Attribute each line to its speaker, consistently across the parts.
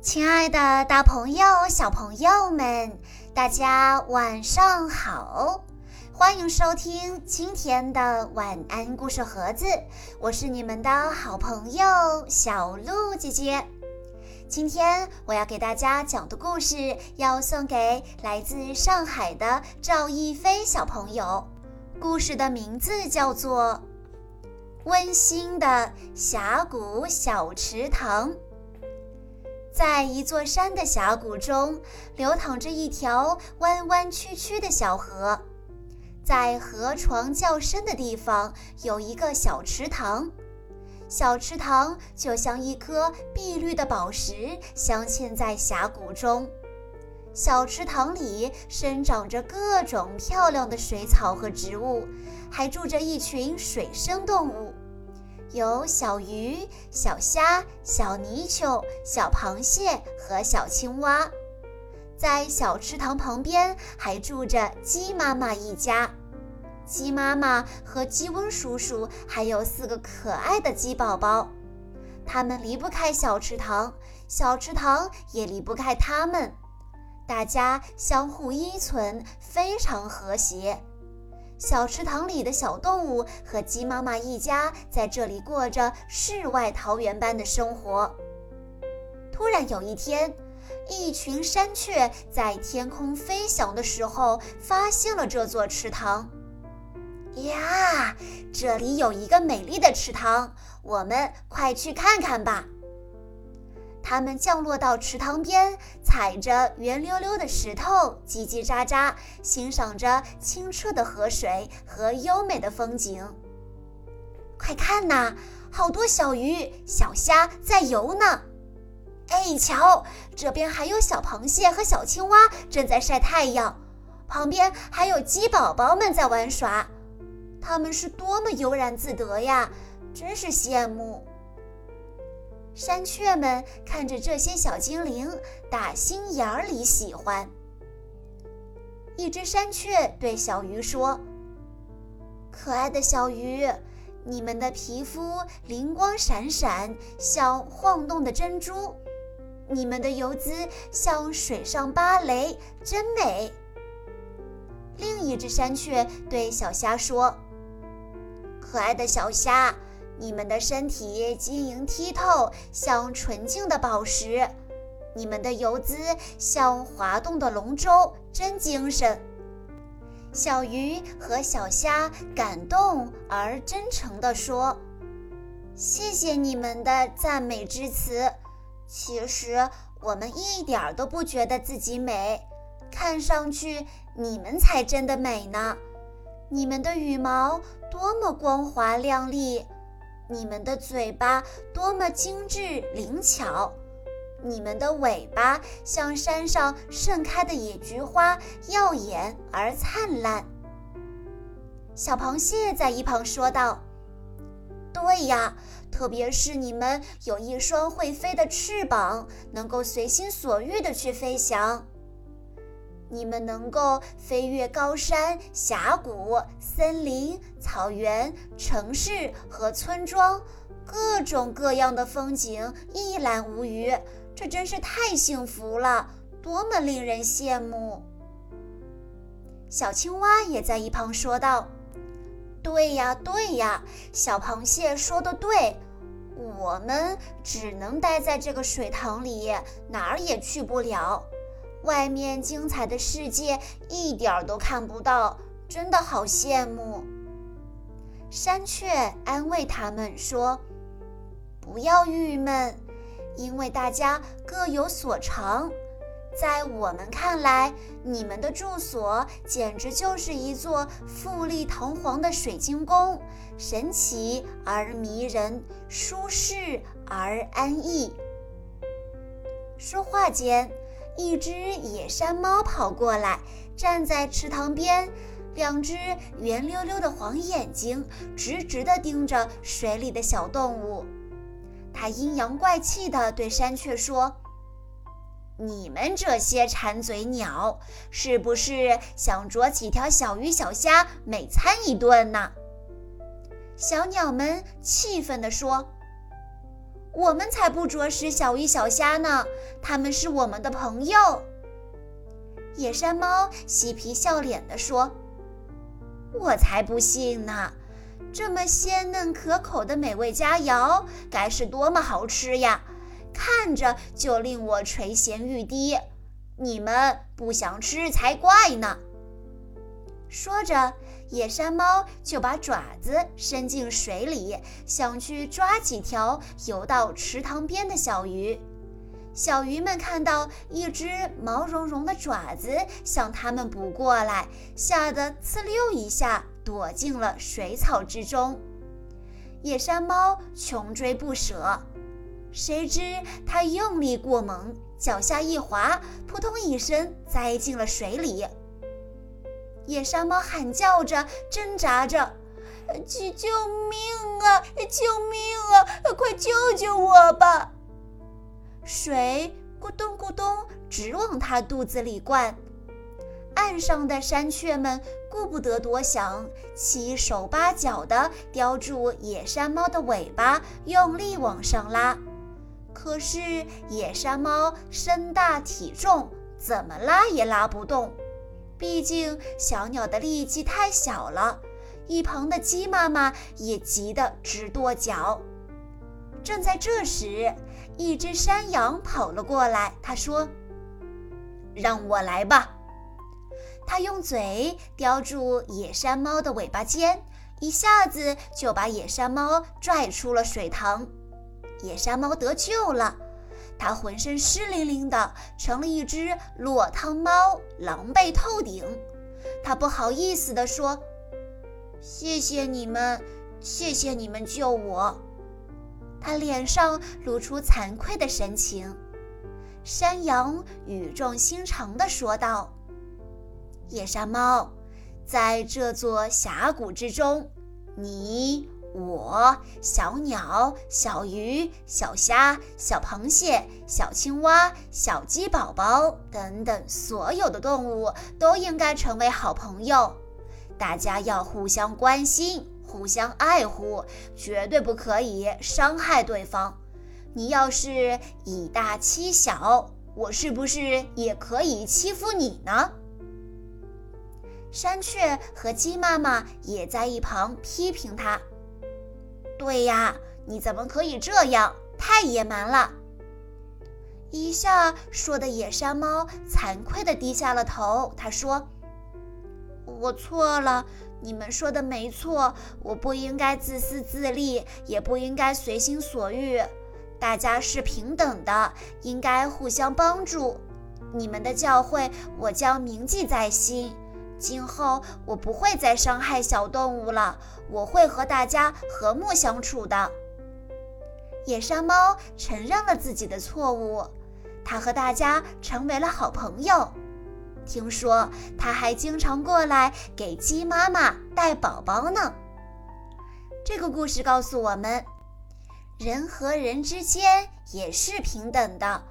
Speaker 1: 亲爱的，大朋友、小朋友们，大家晚上好！欢迎收听今天的晚安故事盒子，我是你们的好朋友小鹿姐姐。今天我要给大家讲的故事，要送给来自上海的赵一飞小朋友。故事的名字叫做《温馨的峡谷小池塘》。在一座山的峡谷中，流淌着一条弯弯曲曲的小河。在河床较深的地方，有一个小池塘。小池塘就像一颗碧绿的宝石，镶嵌在峡谷中。小池塘里生长着各种漂亮的水草和植物，还住着一群水生动物。有小鱼、小虾、小泥鳅、小螃蟹和小青蛙，在小池塘旁边还住着鸡妈妈一家。鸡妈妈和鸡翁叔叔还有四个可爱的鸡宝宝，他们离不开小池塘，小池塘也离不开他们。大家相互依存，非常和谐。小池塘里的小动物和鸡妈妈一家在这里过着世外桃源般的生活。突然有一天，一群山雀在天空飞翔的时候，发现了这座池塘。呀，这里有一个美丽的池塘，我们快去看看吧。它们降落到池塘边，踩着圆溜溜的石头，叽叽喳喳，欣赏着清澈的河水和优美的风景。快看呐，好多小鱼、小虾在游呢！哎，瞧，这边还有小螃蟹和小青蛙正在晒太阳，旁边还有鸡宝宝们在玩耍，它们是多么悠然自得呀！真是羡慕。山雀们看着这些小精灵，打心眼儿里喜欢。一只山雀对小鱼说：“可爱的小鱼，你们的皮肤灵光闪闪，像晃动的珍珠；你们的游姿像水上芭蕾，真美。”另一只山雀对小虾说：“可爱的小虾。”你们的身体晶莹剔透，像纯净的宝石；你们的游姿像滑动的龙舟，真精神。小鱼和小虾感动而真诚地说：“谢谢你们的赞美之词。其实我们一点儿都不觉得自己美，看上去你们才真的美呢。你们的羽毛多么光滑亮丽！”你们的嘴巴多么精致灵巧，你们的尾巴像山上盛开的野菊花，耀眼而灿烂。小螃蟹在一旁说道：“对呀，特别是你们有一双会飞的翅膀，能够随心所欲地去飞翔。”你们能够飞越高山、峡谷、森林、草原、城市和村庄，各种各样的风景一览无余，这真是太幸福了，多么令人羡慕！小青蛙也在一旁说道：“对呀，对呀，小螃蟹说的对，我们只能待在这个水塘里，哪儿也去不了。”外面精彩的世界一点儿都看不到，真的好羡慕。山雀安慰他们说：“不要郁闷，因为大家各有所长。在我们看来，你们的住所简直就是一座富丽堂皇的水晶宫，神奇而迷人，舒适而安逸。”说话间。一只野山猫跑过来，站在池塘边，两只圆溜溜的黄眼睛直直地盯着水里的小动物。它阴阳怪气地对山雀说：“你们这些馋嘴鸟，是不是想捉几条小鱼小虾美餐一顿呢？”小鸟们气愤地说：“我们才不啄食小鱼小虾呢，他们是我们的朋友。野山猫嬉皮笑脸地说：“我才不信呢！这么鲜嫩可口的美味佳肴，该是多么好吃呀！看着就令我垂涎欲滴。你们不想吃才怪呢！”说着，野山猫就把爪子伸进水里，想去抓几条游到池塘边的小鱼。小鱼们看到一只毛茸茸的爪子向它们捕过来，吓得呲溜一下躲进了水草之中。野山猫穷追不舍，谁知它用力过猛，脚下一滑，扑通一声栽进了水里。野山猫喊叫着，挣扎着：“救救命啊！救命啊！快救救我吧！”水咕咚咕咚直往它肚子里灌，岸上的山雀们顾不得多想，七手八脚地叼住野山猫的尾巴，用力往上拉。可是野山猫身大体重，怎么拉也拉不动，毕竟小鸟的力气太小了。一旁的鸡妈妈也急得直跺脚。正在这时，一只山羊跑了过来。他说：“让我来吧。”他用嘴叼住野山猫的尾巴尖，一下子就把野山猫拽出了水塘。野山猫得救了，它浑身湿淋淋的，成了一只落汤猫，狼狈透顶。它不好意思地说：“谢谢你们，谢谢你们救我。”他脸上露出惭愧的神情，山羊语重心长地说道：“野山猫，在这座峡谷之中，你、我、小鸟、小鱼、小虾、小螃蟹、小青蛙、小鸡宝宝等等所有的动物都应该成为好朋友，大家要互相关心。”互相爱护，绝对不可以伤害对方。你要是以大欺小，我是不是也可以欺负你呢？山雀和鸡妈妈也在一旁批评他：“对呀，你怎么可以这样？太野蛮了！”一下说的野山猫惭愧地低下了头。他说：“我错了。”你们说的没错，我不应该自私自利，也不应该随心所欲。大家是平等的，应该互相帮助。你们的教诲我将铭记在心，今后我不会再伤害小动物了，我会和大家和睦相处的。野山猫承认了自己的错误，它和大家成为了好朋友。听说他还经常过来给鸡妈妈带宝宝呢。这个故事告诉我们，人和人之间也是平等的，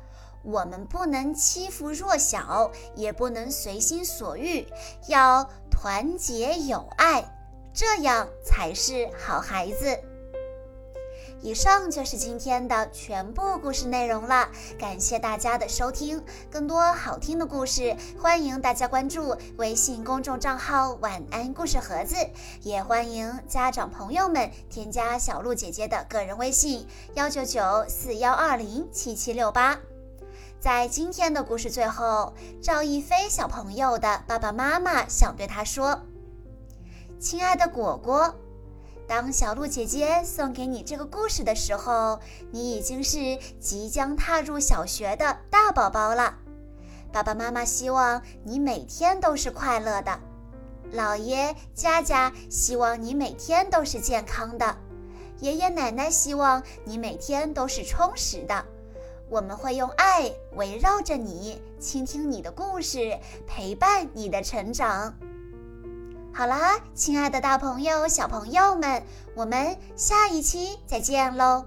Speaker 1: 我们不能欺负弱小，也不能随心所欲，要团结友爱，这样才是好孩子。以上就是今天的全部故事内容了，感谢大家的收听。更多好听的故事，欢迎大家关注微信公众账号“晚安故事盒子”，也欢迎家长朋友们添加小鹿姐姐的个人微信：幺九九四幺二零七七六八。在今天的故事最后，赵一飞小朋友的爸爸妈妈想对他说：“亲爱的果果。”当小鹿姐姐送给你这个故事的时候，你已经是即将踏入小学的大宝宝了。爸爸妈妈希望你每天都是快乐的，姥爷家家希望你每天都是健康的，爷爷奶奶希望你每天都是充实的。我们会用爱围绕着你，倾听你的故事，陪伴你的成长。好啦，亲爱的大朋友、小朋友们，我们下一期再见喽！